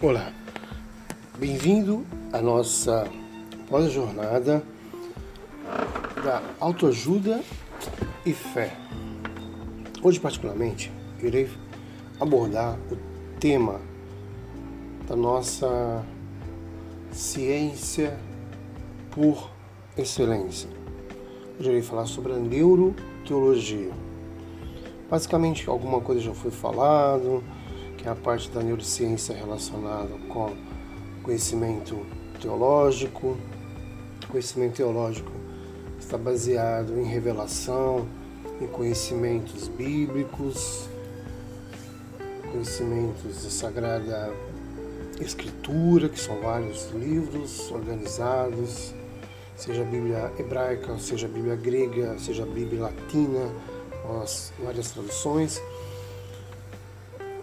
Olá, bem-vindo à nossa pós-jornada da autoajuda e fé. Hoje, particularmente, irei abordar o tema da nossa ciência por excelência. Hoje irei falar sobre a neuroteologia. Basicamente, alguma coisa já foi falado, que é a parte da neurociência relacionada com conhecimento teológico. conhecimento teológico está baseado em revelação, em conhecimentos bíblicos, conhecimentos da Sagrada Escritura, que são vários livros organizados, seja a Bíblia hebraica, seja a Bíblia grega, seja a Bíblia latina, as várias traduções.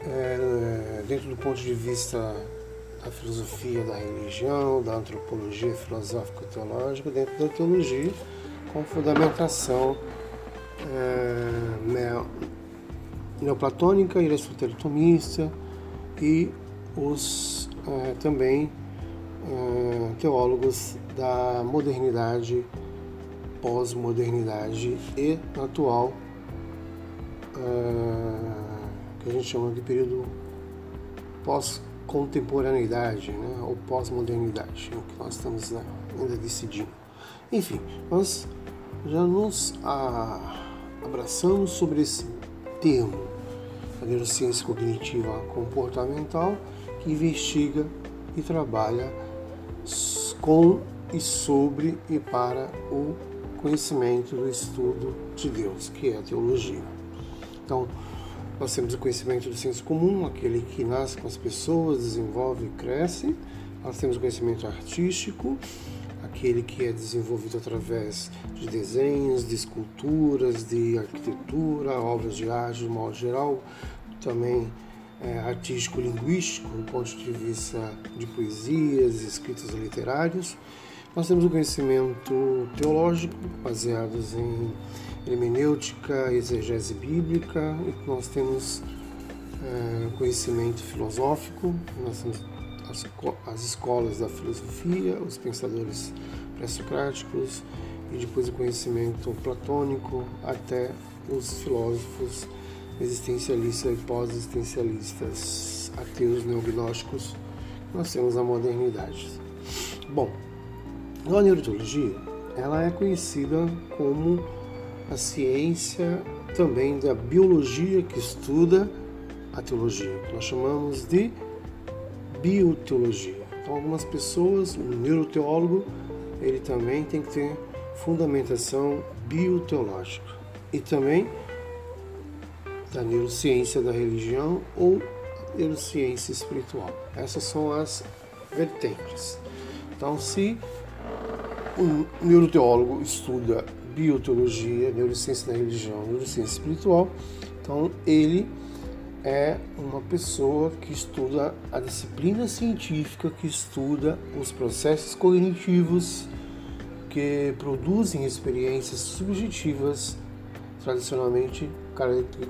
É, dentro do ponto de vista da filosofia da religião, da antropologia filosófico-teológica, dentro da teologia, com fundamentação é, neoplatônica e e os é, também é, teólogos da modernidade, pós-modernidade e atual é, que a gente chama de período pós-contemporaneidade, né, ou pós-modernidade, é o que nós estamos né, ainda decidindo. Enfim, nós já nos abraçamos sobre esse termo, a neurociência cognitiva comportamental, que investiga e trabalha com e sobre e para o conhecimento do estudo de Deus, que é a teologia. Então, nós temos o conhecimento do senso comum, aquele que nasce com as pessoas, desenvolve e cresce. Nós temos o conhecimento artístico, aquele que é desenvolvido através de desenhos, de esculturas, de arquitetura, obras de arte de modo geral, também é, artístico-linguístico, do ponto de vista de poesias, escritos literários. Nós temos o conhecimento teológico, baseados em hermenêutica, exegese bíblica, nós temos é, conhecimento filosófico, nós temos as, as escolas da filosofia, os pensadores pré-socráticos, e depois o conhecimento platônico, até os filósofos existencialistas e pós-existencialistas, ateus neognósticos, nós temos a modernidade. Bom, a neurologia ela é conhecida como a ciência também da biologia que estuda a teologia, que nós chamamos de bioteologia. Então, algumas pessoas, o neuroteólogo, ele também tem que ter fundamentação bioteológica e também da neurociência da religião ou neurociência espiritual. Essas são as vertentes. Então, se um neuroteólogo estuda bioteologia, neurociência da religião, neurociência espiritual. Então, ele é uma pessoa que estuda a disciplina científica que estuda os processos cognitivos que produzem experiências subjetivas tradicionalmente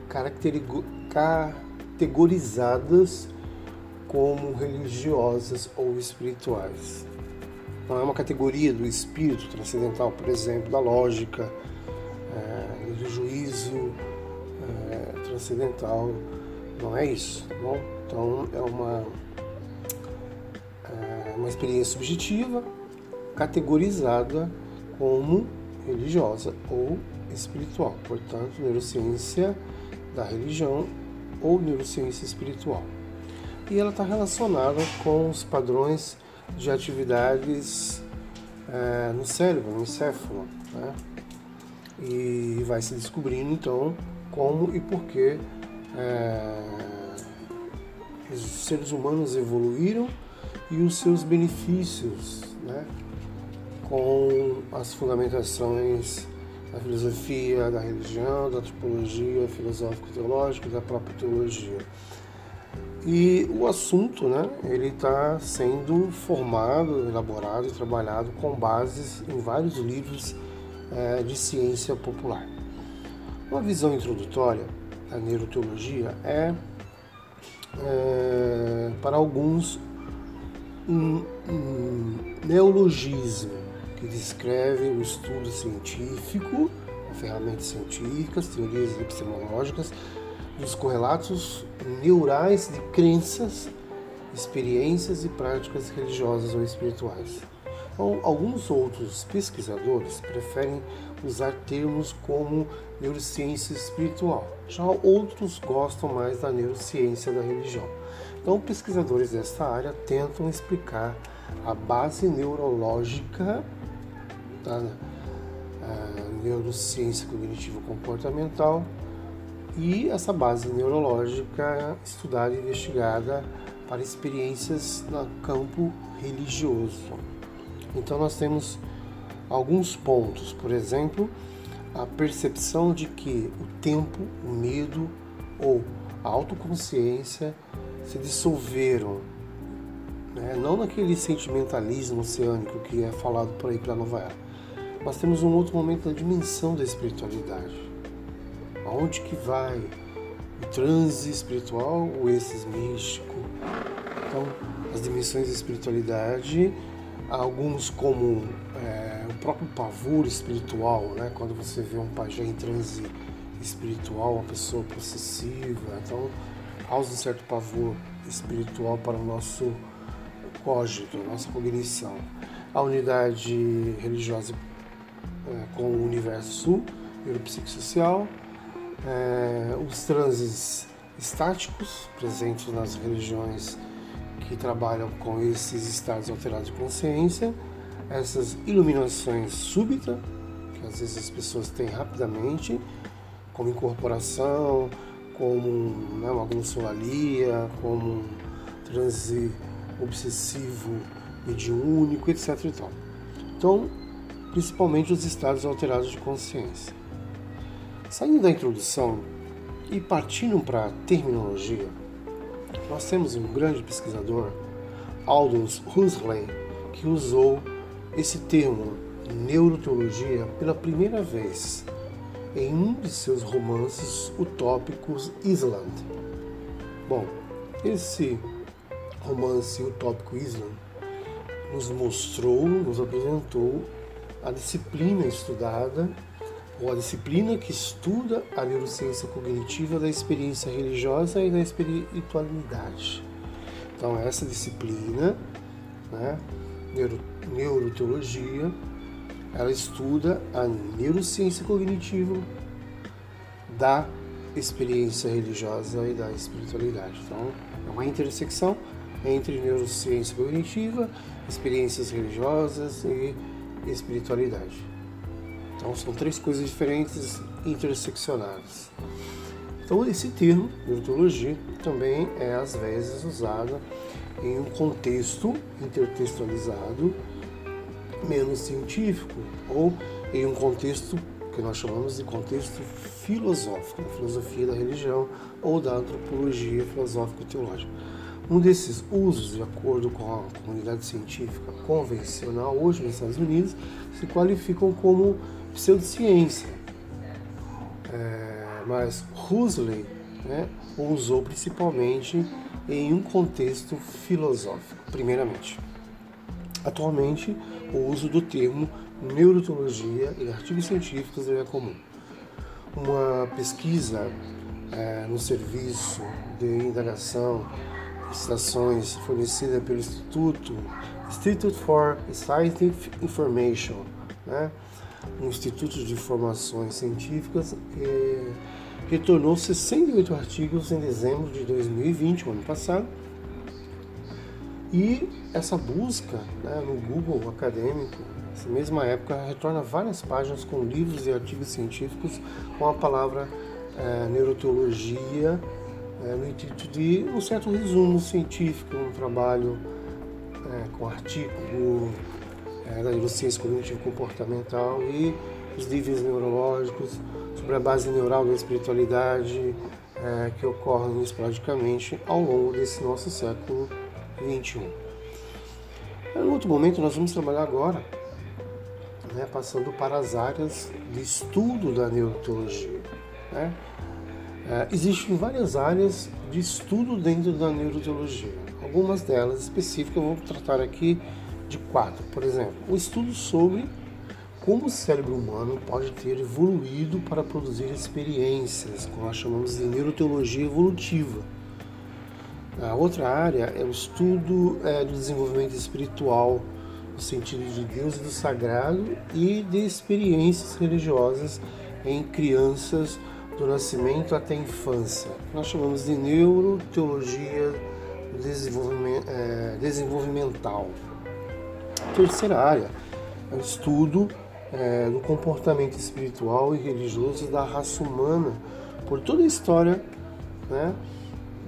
categorizadas como religiosas ou espirituais não é uma categoria do espírito transcendental, por exemplo, da lógica, é, do juízo é, transcendental. Não é isso, bom? Então é uma, é uma experiência subjetiva categorizada como religiosa ou espiritual. Portanto, neurociência da religião ou neurociência espiritual. E ela está relacionada com os padrões de atividades é, no cérebro, no encéfalo, né? E vai se descobrindo então como e por que é, os seres humanos evoluíram e os seus benefícios, né? Com as fundamentações da filosofia, da religião, da antropologia, filosófico-teológica, da própria teologia. E o assunto, né, ele está sendo formado, elaborado e trabalhado com bases em vários livros é, de ciência popular. Uma visão introdutória da neuroteologia é, é, para alguns, um, um neologismo que descreve o estudo científico, ferramentas científicas, teorias epistemológicas, dos correlatos neurais de crenças, experiências e práticas religiosas ou espirituais. Então, alguns outros pesquisadores preferem usar termos como neurociência espiritual, já outros gostam mais da neurociência da religião. Então, pesquisadores desta área tentam explicar a base neurológica da neurociência cognitivo-comportamental e essa base neurológica estudada e investigada para experiências no campo religioso. Então, nós temos alguns pontos, por exemplo, a percepção de que o tempo, o medo ou a autoconsciência se dissolveram, né? não naquele sentimentalismo oceânico que é falado por aí para Nova Era. Nós temos um outro momento da dimensão da espiritualidade. Aonde que vai o transe espiritual, o êxtase místico? Então, as dimensões da espiritualidade, alguns como é, o próprio pavor espiritual, né? quando você vê um pajé em transe espiritual, uma pessoa possessiva, então causa um certo pavor espiritual para o nosso cógito, nossa cognição. A unidade religiosa é, com o universo neuropsicossocial, é, os transes estáticos presentes nas religiões que trabalham com esses estados alterados de consciência, essas iluminações súbitas, que às vezes as pessoas têm rapidamente, como incorporação, como né, uma glosolalia, como um transe obsessivo mediúnico, etc. Então, principalmente os estados alterados de consciência. Saindo da introdução e partindo para a terminologia, nós temos um grande pesquisador, Aldous Huxley, que usou esse termo neuroteologia pela primeira vez em um de seus romances utópicos Island. Bom, esse romance utópico Island nos mostrou, nos apresentou a disciplina estudada ou a disciplina que estuda a neurociência cognitiva da experiência religiosa e da espiritualidade. Então, essa disciplina, né, neuro, neuroteologia, ela estuda a neurociência cognitiva da experiência religiosa e da espiritualidade. Então, é uma intersecção entre neurociência cognitiva, experiências religiosas e espiritualidade. Então, são três coisas diferentes interseccionadas. Então, esse termo, neurologia, também é às vezes usado em um contexto intertextualizado menos científico ou em um contexto que nós chamamos de contexto filosófico, da filosofia da religião ou da antropologia filosófico-teológica. Um desses usos, de acordo com a comunidade científica convencional hoje nos Estados Unidos, se qualificam como pseudociência. É, mas Huxley né, usou principalmente em um contexto filosófico, primeiramente. Atualmente, o uso do termo neurotologia em artigos científicos é comum. Uma pesquisa é, no serviço de indagação estações fornecida pelo Instituto Institute for Scientific Information, né? Instituto de informações científicas, eh, retornou 68 artigos em dezembro de 2020, o ano passado, e essa busca né, no Google acadêmico, nessa mesma época, retorna várias páginas com livros e artigos científicos com a palavra eh, neuroteologia é, no intuito de um certo resumo científico, um trabalho com artigo é, da neurociência cognitivo comportamental e os níveis neurológicos, sobre a base neural da espiritualidade é, que ocorrem esporadicamente ao longo desse nosso século XXI. Em outro momento, nós vamos trabalhar agora, né, passando para as áreas de estudo da neurologia. Né? É, existem várias áreas de estudo dentro da neuroteologia. algumas delas específicas, eu vou tratar aqui de quatro. Por exemplo, o estudo sobre como o cérebro humano pode ter evoluído para produzir experiências, como nós chamamos de neuroteologia evolutiva. A outra área é o estudo é, do desenvolvimento espiritual, no sentido de Deus e do sagrado, e de experiências religiosas em crianças do nascimento até a infância. Nós chamamos de neuroteologia é, desenvolvimental. Terceira área é o estudo é, do comportamento espiritual e religioso da raça humana por toda a história né,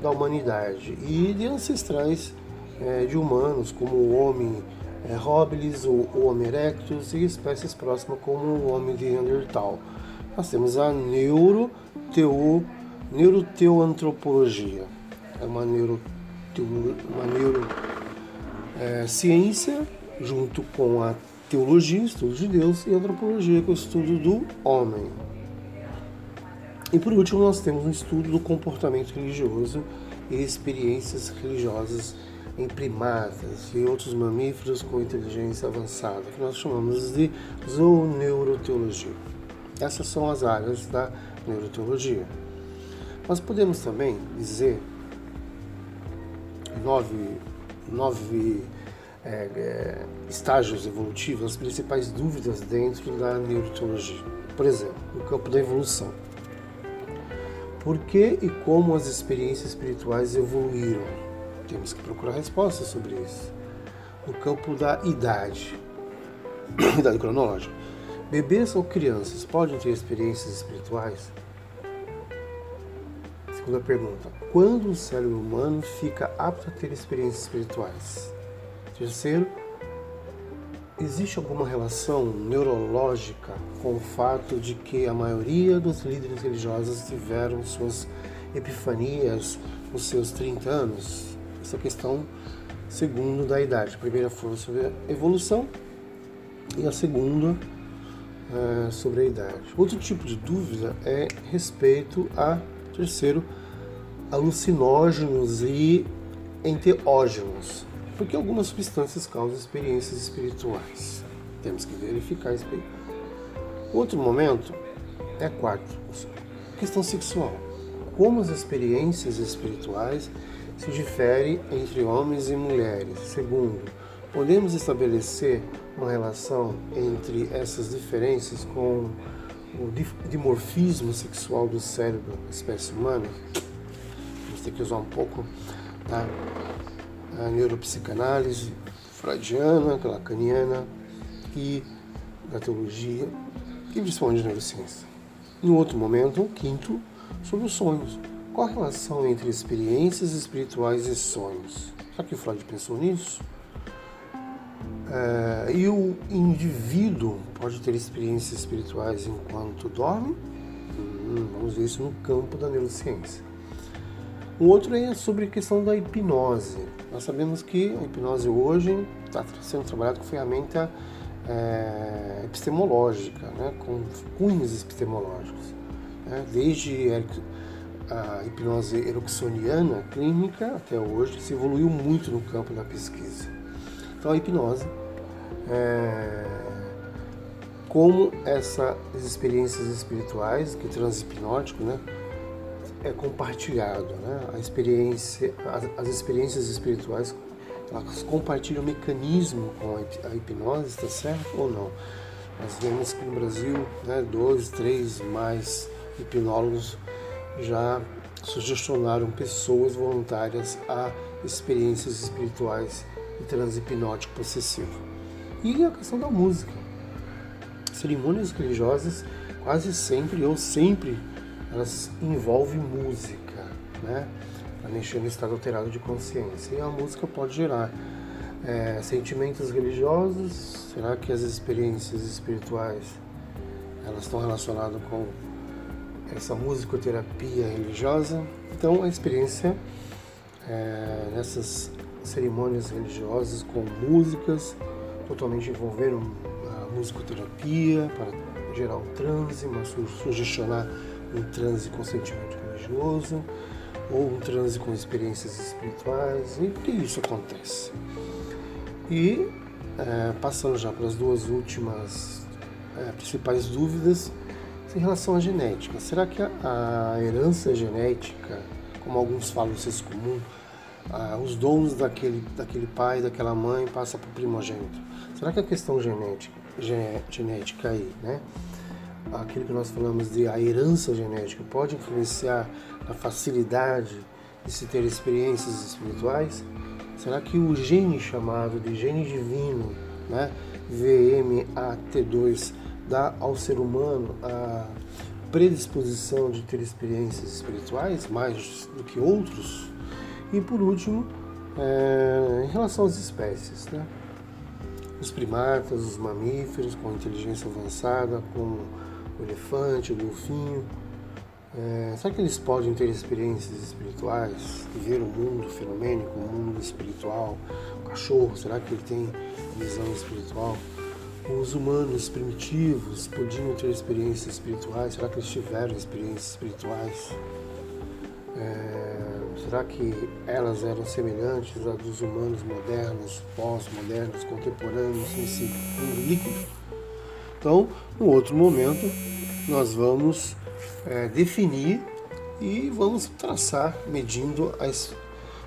da humanidade e de ancestrais é, de humanos como o homem é, hominis, o, o erectus e espécies próximas como o homem de Neandertal. Nós temos a neuroteo, neuroteoantropologia, é uma neuroteo, uma neuro, é, junto com a teologia, estudo de Deus, e antropologia, que é o estudo do homem. E por último, nós temos um estudo do comportamento religioso e experiências religiosas em primatas e outros mamíferos com inteligência avançada, que nós chamamos de zooneuroteologia. Essas são as áreas da neuroteologia. Nós podemos também dizer nove, nove é, é, estágios evolutivos, as principais dúvidas dentro da neuroteologia. Por exemplo, no campo da evolução. Por que e como as experiências espirituais evoluíram? Temos que procurar respostas sobre isso. No campo da idade, idade cronológica. Bebês ou crianças podem ter experiências espirituais? Segunda pergunta: quando o cérebro humano fica apto a ter experiências espirituais? Terceiro, existe alguma relação neurológica com o fato de que a maioria dos líderes religiosos tiveram suas epifanias nos seus 30 anos? Essa questão segundo da idade. A primeira foi sobre a evolução e a segunda é, sobre a idade. Outro tipo de dúvida é respeito a terceiro alucinógenos e enteógenos porque algumas substâncias causam experiências espirituais. Temos que verificar isso. Outro momento é quarto, questão sexual. Como as experiências espirituais se diferem entre homens e mulheres? Segundo, podemos estabelecer uma relação entre essas diferenças com o dimorfismo sexual do cérebro da espécie humana? Vamos ter que usar um pouco tá? A neuropsicanálise freudiana, lacaniana e da teologia e principalmente da neurociência. Em outro momento, um quinto, sobre os sonhos. Qual a relação entre experiências espirituais e sonhos? Será que o Freud pensou nisso? É, e o indivíduo pode ter experiências espirituais enquanto dorme? Hum, vamos ver isso no campo da neurociência. Um outro é sobre a questão da hipnose. Nós sabemos que a hipnose hoje está sendo trabalhada com ferramenta é, epistemológica, né, com cunhos epistemológicos. Né, desde a hipnose ericksoniana clínica até hoje se evoluiu muito no campo da pesquisa. Então a hipnose, é, como essas experiências espirituais, que transhipnótico, né, é compartilhado, né? A experiência, as, as experiências espirituais, elas compartilham o mecanismo com a hipnose, está certo ou não? Nós vemos que no Brasil, né, dois, três mais hipnólogos já sugestionaram pessoas voluntárias a experiências espirituais e transhipnótico possessivo. E a questão da música. Cerimônias religiosas quase sempre ou sempre elas envolvem música, né? Para mexer no estado alterado de consciência. E a música pode gerar é, sentimentos religiosos. Será que as experiências espirituais elas estão relacionadas com essa musicoterapia religiosa? Então, a experiência é, nessas cerimônias religiosas com músicas totalmente envolvendo a musicoterapia para gerar um transe, mas sugestionar em transe com sentimento religioso, ou um transe com experiências espirituais, e que isso acontece? E é, passando já para as duas últimas é, principais dúvidas em relação à genética. Será que a, a herança genética, como alguns falam senso comum, ah, os dons daquele, daquele pai, daquela mãe passa para o primogênito? Será que a questão genética, genética aí, né? Aquilo que nós falamos de a herança genética pode influenciar a facilidade de se ter experiências espirituais? Será que o gene chamado de gene divino, né, VMAT2, dá ao ser humano a predisposição de ter experiências espirituais mais do que outros? E por último, é, em relação às espécies, né? os primatas, os mamíferos com inteligência avançada, como o elefante, o golfinho, é, será que eles podem ter experiências espirituais, ver o mundo fenomênico, o mundo espiritual? O cachorro, será que ele tem visão espiritual? Os humanos primitivos podiam ter experiências espirituais? Será que eles tiveram experiências espirituais? É, será que elas eram semelhantes a dos humanos modernos, pós-modernos, contemporâneos, nesse mundo líquido? Então, no outro momento, nós vamos é, definir e vamos traçar, medindo as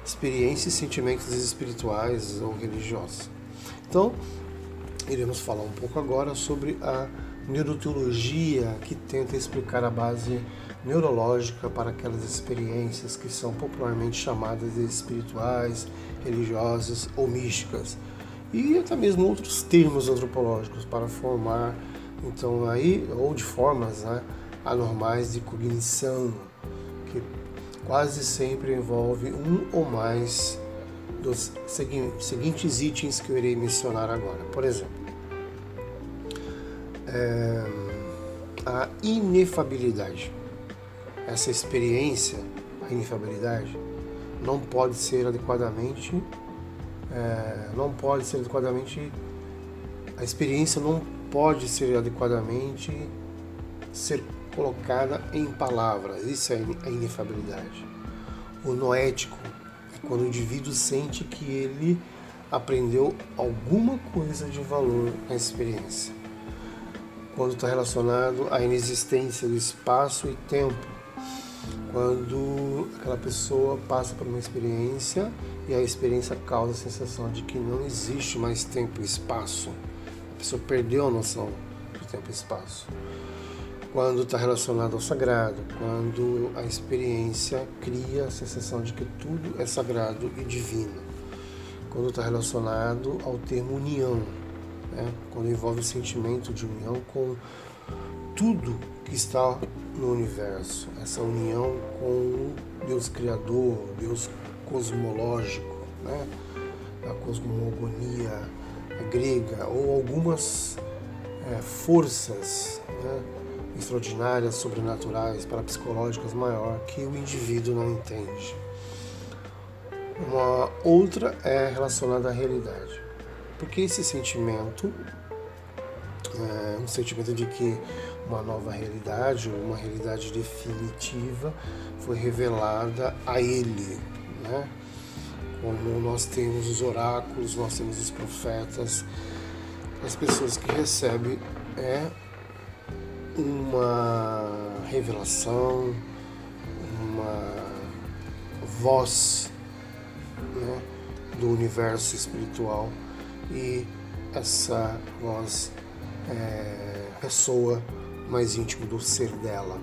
experiências e sentimentos espirituais ou religiosos. Então, iremos falar um pouco agora sobre a neuroteologia que tenta explicar a base neurológica para aquelas experiências que são popularmente chamadas de espirituais, religiosas ou místicas e até mesmo outros termos antropológicos para formar então aí ou de formas né, anormais de cognição, que quase sempre envolve um ou mais dos seguintes itens que eu irei mencionar agora. Por exemplo, é, a inefabilidade. Essa experiência, a inefabilidade, não pode ser adequadamente, é, não pode ser adequadamente, a experiência não pode ser adequadamente ser colocada em palavras. Isso é a inefabilidade. O noético é quando o indivíduo sente que ele aprendeu alguma coisa de valor na experiência. Quando está relacionado à inexistência do espaço e tempo. Quando aquela pessoa passa por uma experiência e a experiência causa a sensação de que não existe mais tempo e espaço. A pessoa perdeu a noção de tempo e espaço quando está relacionado ao sagrado, quando a experiência cria a sensação de que tudo é sagrado e divino, quando está relacionado ao termo união, né? quando envolve o sentimento de união com tudo que está no universo, essa união com Deus Criador, Deus cosmológico, né? a cosmogonia grega ou algumas é, forças né? extraordinárias, sobrenaturais, parapsicológicas maior que o indivíduo não entende. Uma outra é relacionada à realidade, porque esse sentimento é um sentimento de que uma nova realidade, uma realidade definitiva, foi revelada a ele, né? Como nós temos os oráculos, nós temos os profetas, as pessoas que recebem é uma revelação, uma voz né, do universo espiritual e essa voz é, ressoa mais íntimo do ser dela.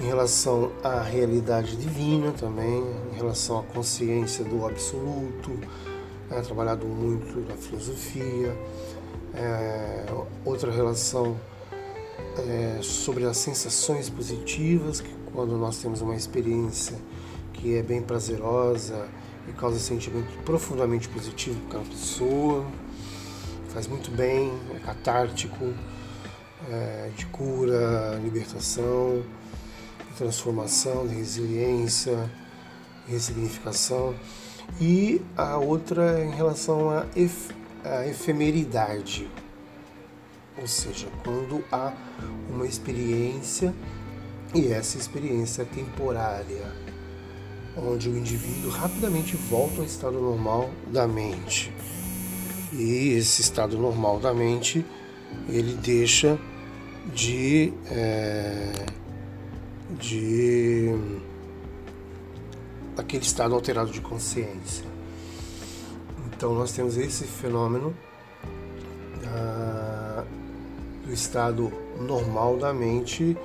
Em relação à realidade divina também, em relação à consciência do absoluto, é trabalhado muito na filosofia. É, outra relação é, sobre as sensações positivas, que quando nós temos uma experiência que é bem prazerosa e causa sentimento profundamente positivo para aquela pessoa, faz muito bem, é catártico, é, de cura, libertação, transformação, de resiliência, ressignificação. E a outra é em relação à, ef efemeridade, ou seja, quando há uma experiência e essa experiência é temporária. onde o indivíduo rapidamente volta ao estado normal da mente. E esse estado normal da mente ele deixa de, é, de aquele estado alterado de consciência. Então nós temos esse fenômeno ah, do estado normal da mente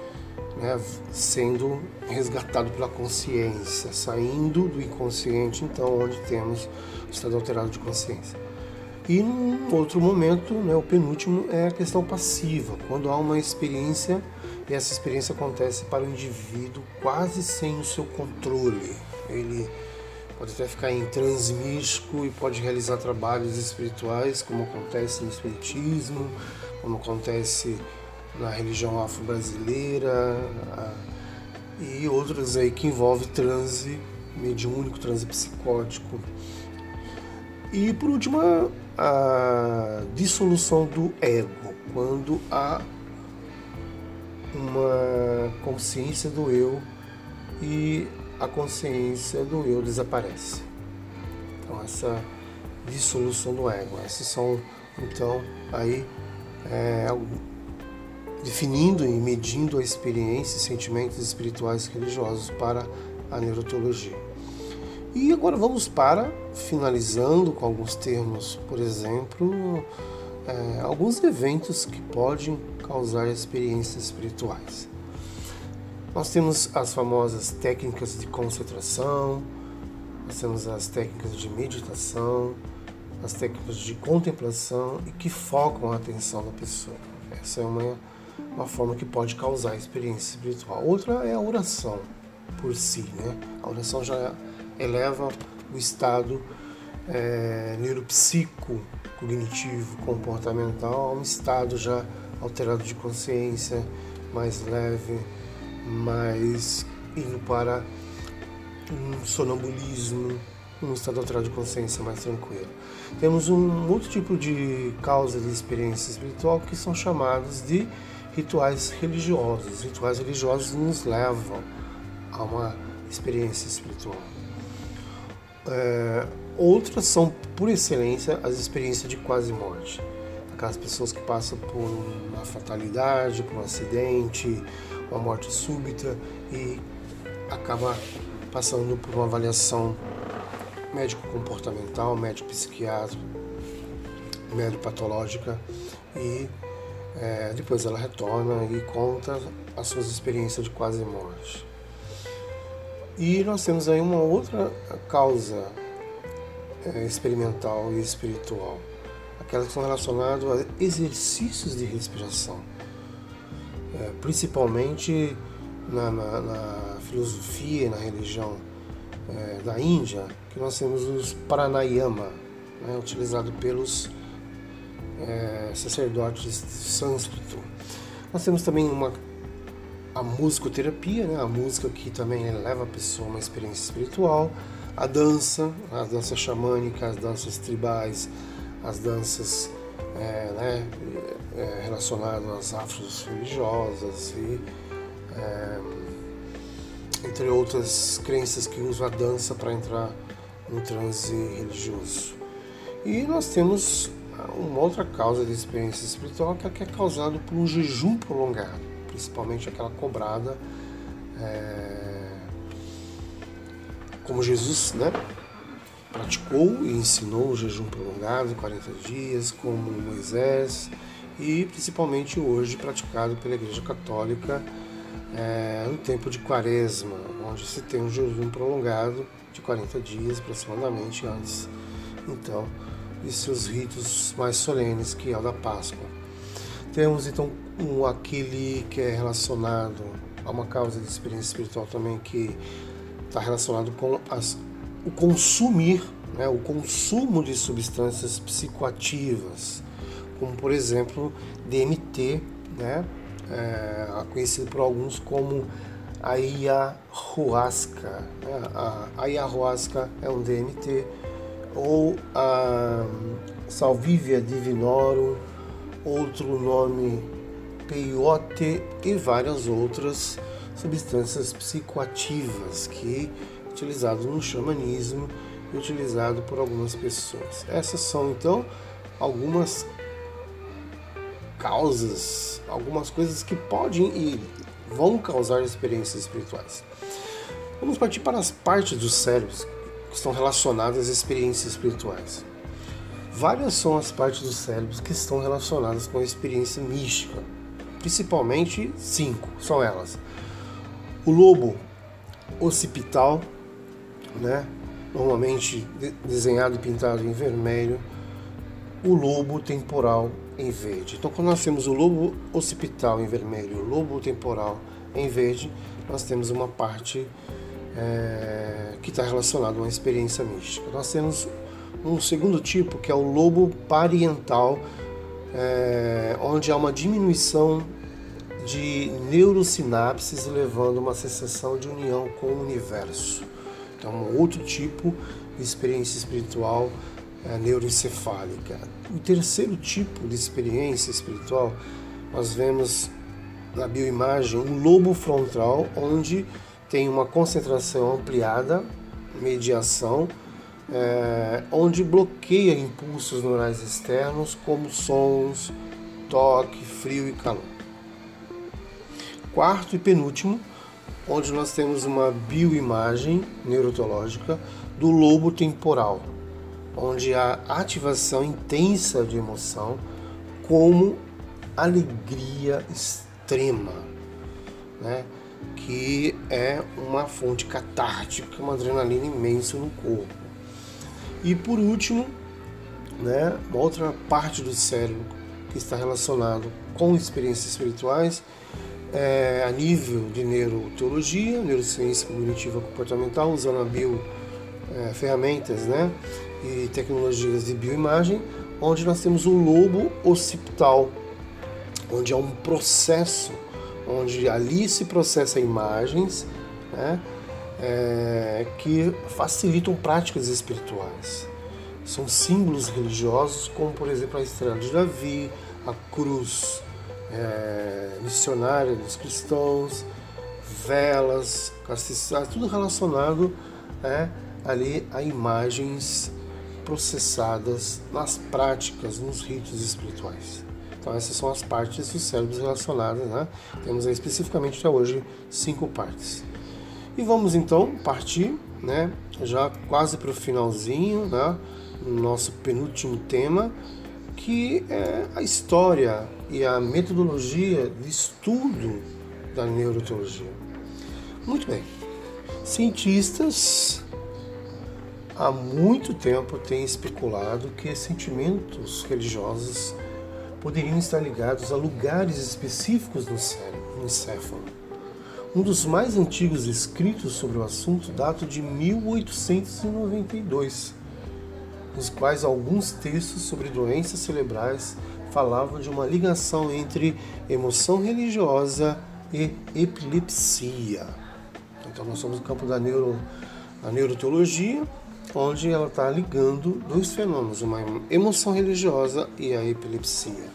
né, sendo resgatado pela consciência, saindo do inconsciente, então onde temos o estado alterado de consciência. E num outro momento, né, o penúltimo, é a questão passiva, quando há uma experiência e essa experiência acontece para o indivíduo quase sem o seu controle. Ele pode até ficar em transmístico e pode realizar trabalhos espirituais, como acontece no Espiritismo, como acontece na religião afro-brasileira e outras aí que envolve transe mediúnico, transe psicótico. E por último, a dissolução do ego, quando há uma consciência do eu e a consciência do eu desaparece. Então essa dissolução do ego, esses são então aí é, definindo e medindo a experiência e sentimentos espirituais e religiosos para a neurotologia. E agora vamos para, finalizando com alguns termos, por exemplo, é, alguns eventos que podem causar experiências espirituais. Nós temos as famosas técnicas de concentração, nós temos as técnicas de meditação, as técnicas de contemplação e que focam a atenção da pessoa. Essa é uma, uma forma que pode causar experiência espiritual. Outra é a oração por si, né? A oração já eleva o estado é, neuropsico, cognitivo, comportamental a um estado já alterado de consciência, mais leve, mais indo para um sonambulismo, um estado alterado de consciência mais tranquilo. Temos um outro tipo de causa de experiência espiritual que são chamados de rituais religiosos. Rituais religiosos nos levam a uma experiência espiritual. É, outras são, por excelência, as experiências de quase morte. Aquelas pessoas que passam por uma fatalidade, por um acidente, uma morte súbita e acaba passando por uma avaliação médico-comportamental, médico-psiquiátrico, médico-patológica e é, depois ela retorna e conta as suas experiências de quase morte. E nós temos aí uma outra causa é, experimental e espiritual, aquelas que são relacionadas a exercícios de respiração, é, principalmente na, na, na, filosofia na religião é, da Índia, que nós temos os pranayama, né, utilizado pelos é, sacerdotes sânscrito. Nós temos também uma a musicoterapia, né? a música que também leva a pessoa a uma experiência espiritual, a dança, as danças xamânicas, as danças tribais, as danças é, né, é, relacionadas às afros religiosas e é, entre outras crenças que usam a dança para entrar no transe religioso. E nós temos uma outra causa de experiência espiritual que é causado por um jejum prolongado principalmente aquela cobrada, é, como Jesus né, praticou e ensinou o jejum prolongado, 40 dias, como Moisés, e principalmente hoje praticado pela Igreja Católica é, no tempo de Quaresma, onde se tem um jejum prolongado de 40 dias aproximadamente antes, então, de seus ritos mais solenes, que é o da Páscoa. Temos então um, aquele que é relacionado a uma causa de experiência espiritual também que está relacionado com as, o consumir, né, o consumo de substâncias psicoativas, como por exemplo DMT, né, é, conhecido por alguns como ayahuasca. Né, a ayahuasca é um DMT, ou a Salvivia divinorum, outro nome peiote e várias outras substâncias psicoativas que utilizado no xamanismo e utilizado por algumas pessoas. Essas são então algumas causas, algumas coisas que podem e vão causar experiências espirituais. Vamos partir para as partes dos cérebros que estão relacionadas às experiências espirituais. Várias são as partes dos cérebros que estão relacionadas com a experiência mística. Principalmente cinco são elas: o lobo occipital, né? normalmente desenhado e pintado em vermelho, o lobo temporal em verde. Então, quando nós temos o lobo occipital em vermelho o lobo temporal em verde, nós temos uma parte é, que está relacionada a uma experiência mística. Nós temos um segundo tipo, que é o lobo parietal, é, onde há uma diminuição de neurosinapses, levando a uma sensação de união com o universo. Então, um outro tipo de experiência espiritual é, neuroencefálica. O terceiro tipo de experiência espiritual, nós vemos na bioimagem um lobo frontal, onde tem uma concentração ampliada, mediação, é, onde bloqueia impulsos neurais externos como sons, toque, frio e calor. Quarto e penúltimo, onde nós temos uma bioimagem neurológica do lobo temporal, onde há ativação intensa de emoção, como alegria extrema, né? que é uma fonte catártica, uma adrenalina imensa no corpo. E por último, né, uma outra parte do cérebro que está relacionado com experiências espirituais é, a nível de neuroteologia, neurociência cognitiva comportamental, usando a bio é, ferramentas, né, e tecnologias de bioimagem, onde nós temos o lobo occipital, onde é um processo, onde ali se processa imagens né, é, que facilitam práticas espirituais. São símbolos religiosos, como por exemplo a estrela de Davi, a cruz é, missionária dos cristãos, velas, castiçais, tudo relacionado é, ali a imagens processadas nas práticas, nos ritos espirituais. Então essas são as partes dos cérebros relacionadas, né? Temos aí especificamente até hoje cinco partes. E vamos então partir, né? Já quase para o finalzinho, né? Nosso penúltimo tema, que é a história e a metodologia de estudo da neurologia. Muito bem. Cientistas há muito tempo têm especulado que sentimentos religiosos poderiam estar ligados a lugares específicos no cérebro, no encéfalo. Um dos mais antigos escritos sobre o assunto data de 1892, nos quais alguns textos sobre doenças cerebrais falavam de uma ligação entre emoção religiosa e epilepsia. Então nós somos no campo da, neuro, da neuroteologia onde ela está ligando dois fenômenos, uma emoção religiosa e a epilepsia.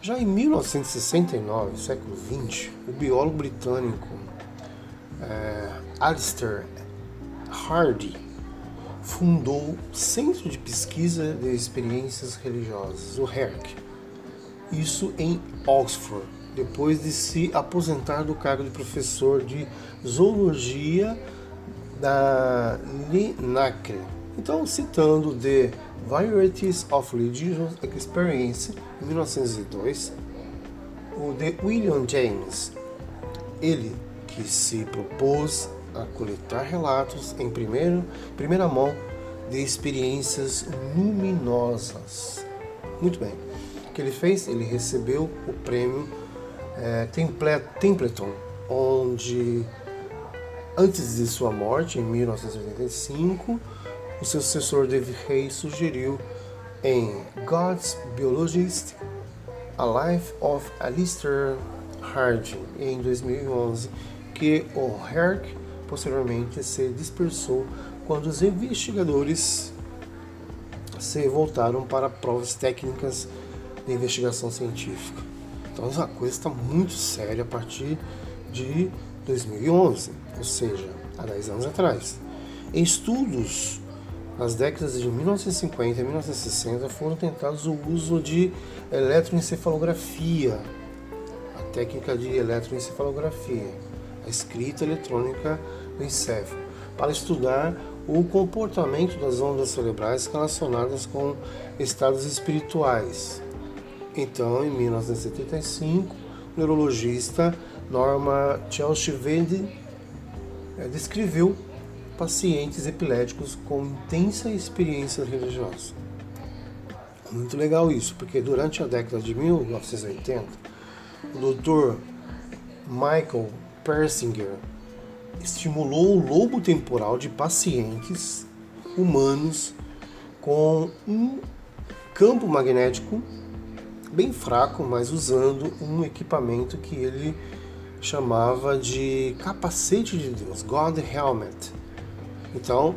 Já em 1969, século XX, o biólogo britânico é, Alistair Hardy fundou o Centro de Pesquisa de Experiências Religiosas, o HERC, isso em Oxford, depois de se aposentar do cargo de professor de zoologia da Linacre. Então, citando The Varieties of Religious Experience, em 1902, o de William James, ele que se propôs a coletar relatos em primeiro, primeira mão de experiências luminosas. Muito bem. O que ele fez? Ele recebeu o prêmio é, Templeton, onde Antes de sua morte, em 1985, o seu sucessor David Hay sugeriu em God's Biologist A Life of Alistair Harding, em 2011, que o Herc posteriormente se dispersou quando os investigadores se voltaram para provas técnicas de investigação científica. Então a coisa está muito séria a partir de 2011. Ou seja, há 10 anos atrás. Em estudos nas décadas de 1950 e 1960 foram tentados o uso de eletroencefalografia, a técnica de eletroencefalografia, a escrita eletrônica do encéfalo, para estudar o comportamento das ondas cerebrais relacionadas com estados espirituais. Então, em 1975, o neurologista Norma Chelchivende eh, descreveu pacientes epiléticos com intensa experiência religiosa. Muito legal isso, porque durante a década de 1980, o Dr. Michael Persinger estimulou o lobo temporal de pacientes humanos com um campo magnético bem fraco, mas usando um equipamento que ele chamava de capacete de Deus, God Helmet. Então,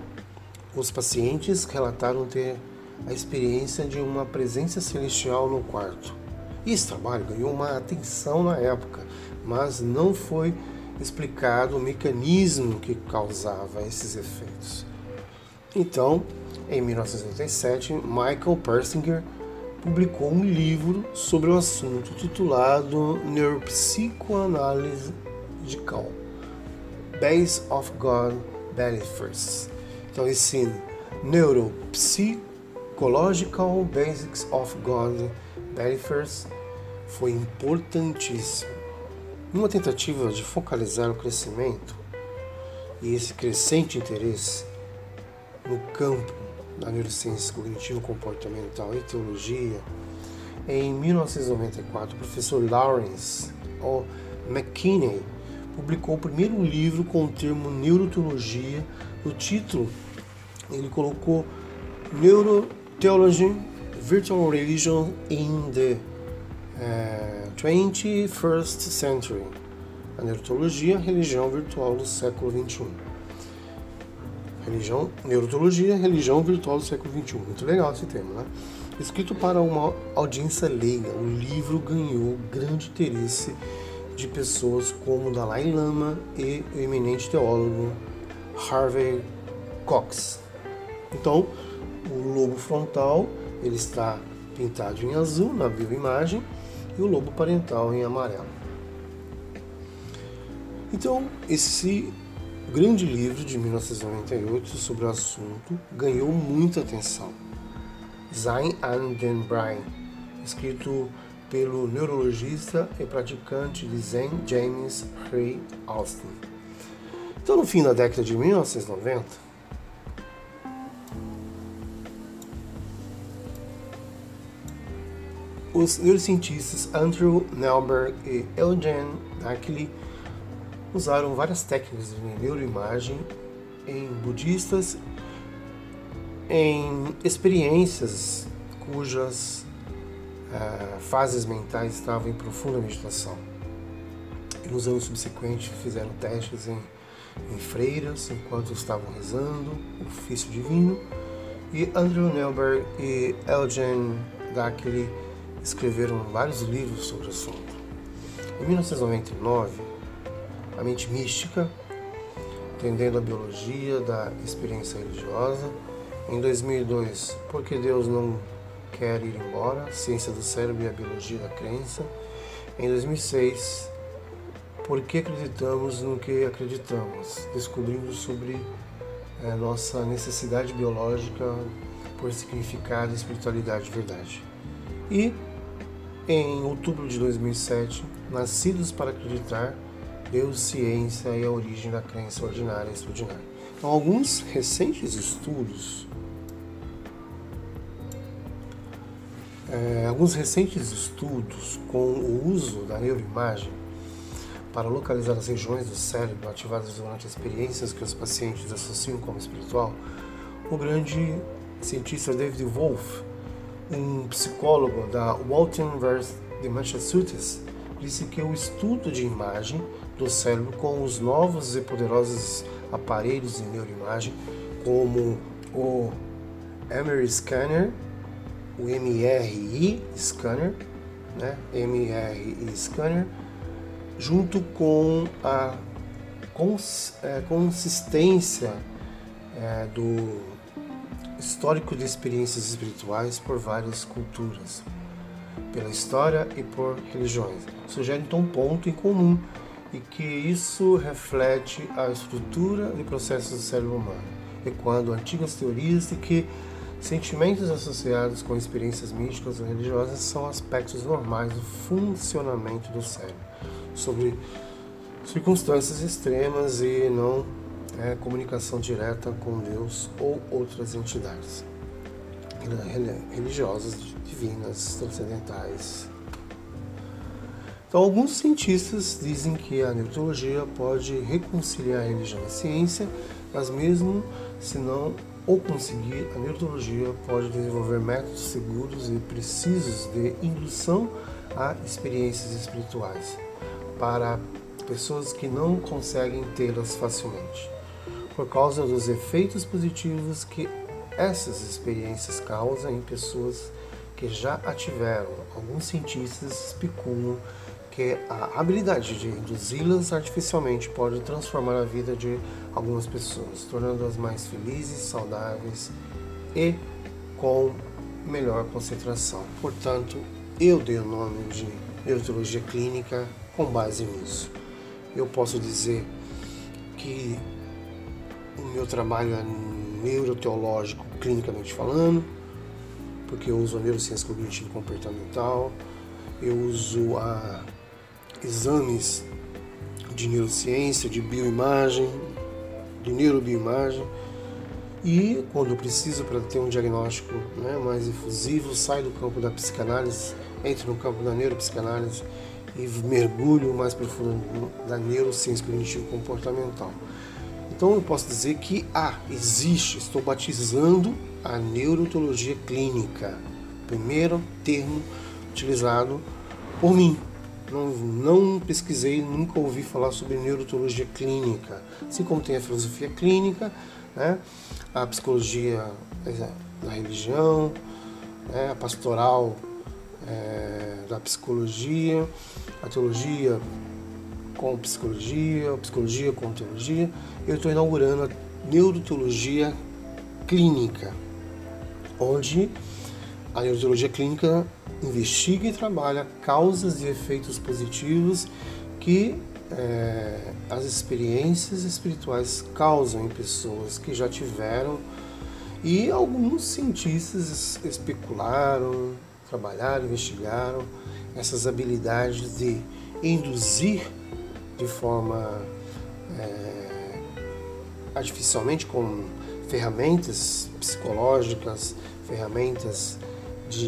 os pacientes relataram ter a experiência de uma presença celestial no quarto. Esse trabalho ganhou uma atenção na época, mas não foi explicado o mecanismo que causava esses efeitos. Então, em 1987, Michael Persinger publicou um livro sobre o assunto titulado Neuropsicoanálise de Cal, Base of God Benefits. Então, esse Neuropsychological Basics of God Benefits foi importantíssimo. Numa tentativa de focalizar o crescimento e esse crescente interesse no campo da neurociência cognitivo-comportamental e teologia, em 1994, o professor Lawrence O. McKinney publicou o primeiro livro com o termo neuroteologia. No título, ele colocou Neurotheology, Virtual Religion in the uh, 21st Century. A neurotologia, religião virtual do século XXI. Religião, neurotologia, religião virtual do século XXI. Muito legal esse tema, né? Escrito para uma audiência leiga, o livro ganhou grande interesse de pessoas como Dalai Lama e o eminente teólogo Harvey Cox. Então, o lobo frontal ele está pintado em azul na bioimagem e o lobo parental em amarelo. Então, esse grande livro de 1998 sobre o assunto ganhou muita atenção. Zain and den Brian, escrito pelo neurologista e praticante de Zen James Ray Austin. Então, no fim da década de 1990, os neurocientistas Andrew Nelberg e Eugene Dackley usaram várias técnicas de neuroimagem em budistas em experiências cujas uh, fases mentais estavam em profunda meditação. E nos anos subsequentes fizeram testes em, em freiras enquanto estavam rezando o ofício divino e Andrew Nelberg e Elgin Dackley escreveram vários livros sobre o assunto. Em 1999, a mente mística, entendendo a biologia da experiência religiosa. Em 2002, Porque Deus Não Quer Ir Embora, Ciência do Cérebro e a Biologia da Crença. Em 2006, Por que Acreditamos no que Acreditamos, descobrindo sobre é, nossa necessidade biológica por significado, espiritualidade e verdade. E em outubro de 2007, Nascidos para Acreditar, Deus, ciência e a origem da crença ordinária e extraordinária. Então, alguns recentes estudos, é, alguns recentes estudos com o uso da neuroimagem para localizar as regiões do cérebro ativadas durante experiências que os pacientes associam como espiritual, o grande cientista David Wolff, um psicólogo da Walton University de Massachusetts, disse que o estudo de imagem do cérebro com os novos e poderosos aparelhos de neuroimagem, como o MRI Scanner, o MRI Scanner, né? MRI Scanner, junto com a cons, é, consistência é, do histórico de experiências espirituais por várias culturas, pela história e por religiões. Sugere então um ponto em comum e que isso reflete a estrutura e processos do cérebro humano, ecoando antigas teorias de que sentimentos associados com experiências místicas ou religiosas são aspectos normais do funcionamento do cérebro, sobre circunstâncias extremas e não é, comunicação direta com Deus ou outras entidades. Religiosas, divinas, transcendentais. Então, alguns cientistas dizem que a neurologia pode reconciliar a religião e a ciência, mas mesmo se não o conseguir, a neurologia pode desenvolver métodos seguros e precisos de indução a experiências espirituais para pessoas que não conseguem tê-las facilmente, por causa dos efeitos positivos que essas experiências causam em pessoas que já a tiveram. Alguns cientistas especulam que a habilidade de induzi-las artificialmente pode transformar a vida de algumas pessoas, tornando-as mais felizes, saudáveis e com melhor concentração. Portanto, eu dei o nome de neurologia clínica com base nisso. Eu posso dizer que o meu trabalho é neuroteológico, clinicamente falando, porque eu uso a neurociência cognitivo comportamental, eu uso a exames de neurociência, de bioimagem, de neurobioimagem. E quando preciso para ter um diagnóstico né, mais efusivo, saio do campo da psicanálise, entro no campo da neuropsicanálise e mergulho mais profundo da neurociência cognitivo comportamental. Então eu posso dizer que ah, existe, estou batizando a neurologia clínica, primeiro termo utilizado por mim, não, não pesquisei, nunca ouvi falar sobre neurologia clínica, assim como tem a filosofia clínica, né, a psicologia é, da religião, né, a pastoral é, da psicologia, a teologia com psicologia, psicologia com teologia. Eu estou inaugurando a neurologia clínica, onde a neurologia clínica investiga e trabalha causas e efeitos positivos que é, as experiências espirituais causam em pessoas que já tiveram e alguns cientistas especularam, trabalharam, investigaram essas habilidades de induzir de forma é, artificialmente com ferramentas psicológicas, ferramentas de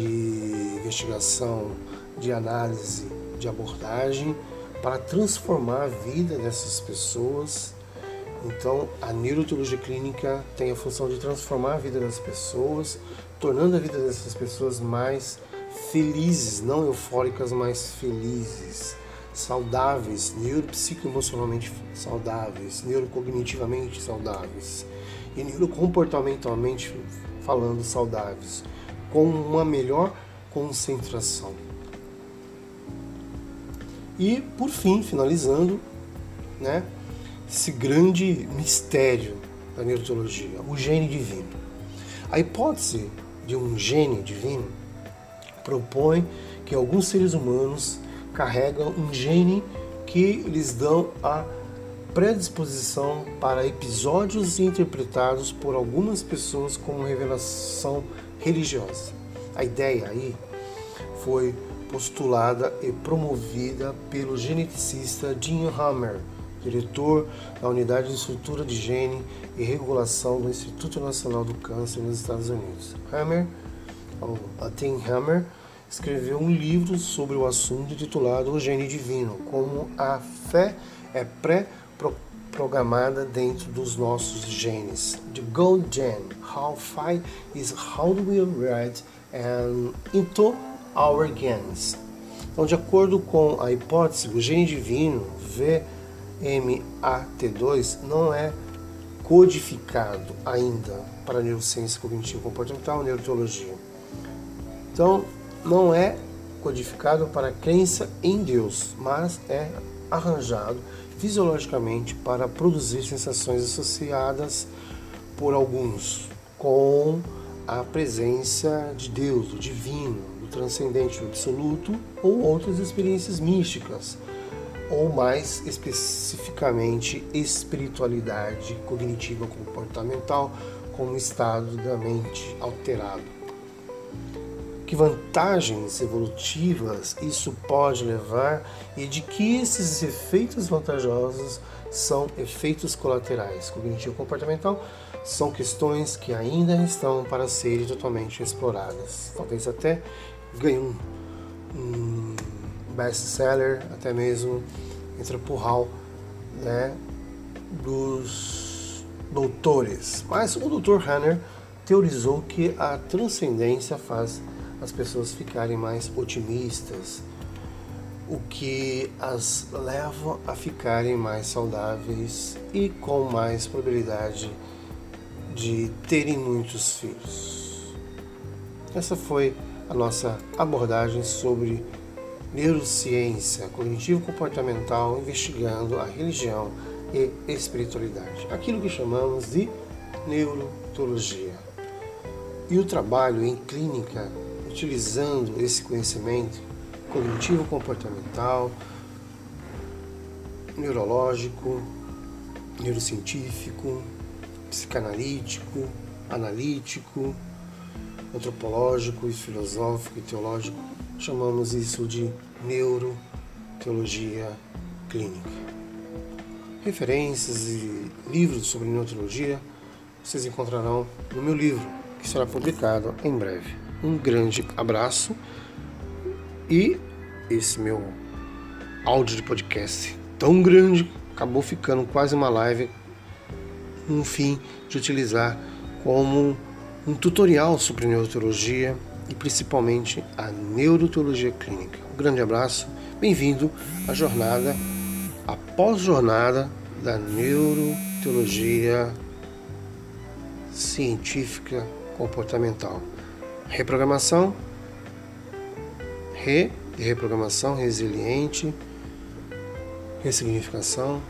investigação, de análise, de abordagem para transformar a vida dessas pessoas. Então, a neurologia clínica tem a função de transformar a vida das pessoas, tornando a vida dessas pessoas mais felizes, não eufóricas, mas felizes, saudáveis, neuropsicoemocionalmente saudáveis, neurocognitivamente saudáveis e neurocomportamentalmente falando saudáveis com uma melhor concentração. E por fim, finalizando, né, esse grande mistério da neurologia, o gene divino. A hipótese de um gene divino propõe que alguns seres humanos carregam um gene que lhes dão a predisposição para episódios interpretados por algumas pessoas como revelação religiosa. A ideia aí foi postulada e promovida pelo geneticista Jim Hammer, diretor da Unidade de Estrutura de Gene e Regulação do Instituto Nacional do Câncer nos Estados Unidos. Hammer, a Tim Hammer, escreveu um livro sobre o assunto intitulado O Gene Divino, como a fé é pré-programada programada dentro dos nossos genes. The Gold Gene, how fight is how we write and into our genes. Então, de acordo com a hipótese, o gene divino VMAT2 não é codificado ainda para a neurociência cognitivo comportamental, neurologia. Então, não é codificado para a crença em Deus, mas é arranjado fisiologicamente para produzir sensações associadas por alguns com a presença de Deus, do divino, do transcendente, do absoluto ou outras experiências místicas, ou mais especificamente espiritualidade cognitiva comportamental como estado da mente alterado que vantagens evolutivas isso pode levar e de que esses efeitos vantajosos são efeitos colaterais. Cognitivo-comportamental são questões que ainda estão para serem totalmente exploradas. Talvez até ganhe um, um best-seller, até mesmo entre o hall né, dos doutores. Mas o Dr. Hanner teorizou que a transcendência faz as pessoas ficarem mais otimistas, o que as leva a ficarem mais saudáveis e com mais probabilidade de terem muitos filhos. Essa foi a nossa abordagem sobre neurociência cognitivo-comportamental investigando a religião e espiritualidade, aquilo que chamamos de neurologia. E o trabalho em clínica utilizando esse conhecimento cognitivo comportamental, neurológico, neurocientífico, psicanalítico, analítico, antropológico e filosófico e teológico. Chamamos isso de neuroteologia clínica. Referências e livros sobre neurologia vocês encontrarão no meu livro, que será publicado em breve um grande abraço e esse meu áudio de podcast tão grande acabou ficando quase uma live no fim de utilizar como um tutorial sobre neurologia e principalmente a neurologia clínica. Um grande abraço, bem-vindo à jornada, à pós-jornada da neurologia científica comportamental. Reprogramação, re reprogramação resiliente, ressignificação,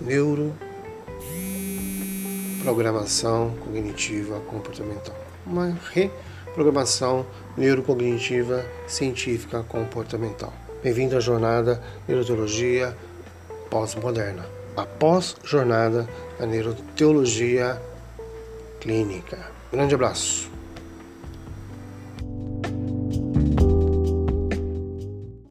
neuro, programação cognitiva comportamental. Uma reprogramação neurocognitiva científica comportamental. Bem-vindo à jornada Neuroteologia pós-moderna, a pós-jornada da neuroteologia clínica. Grande abraço.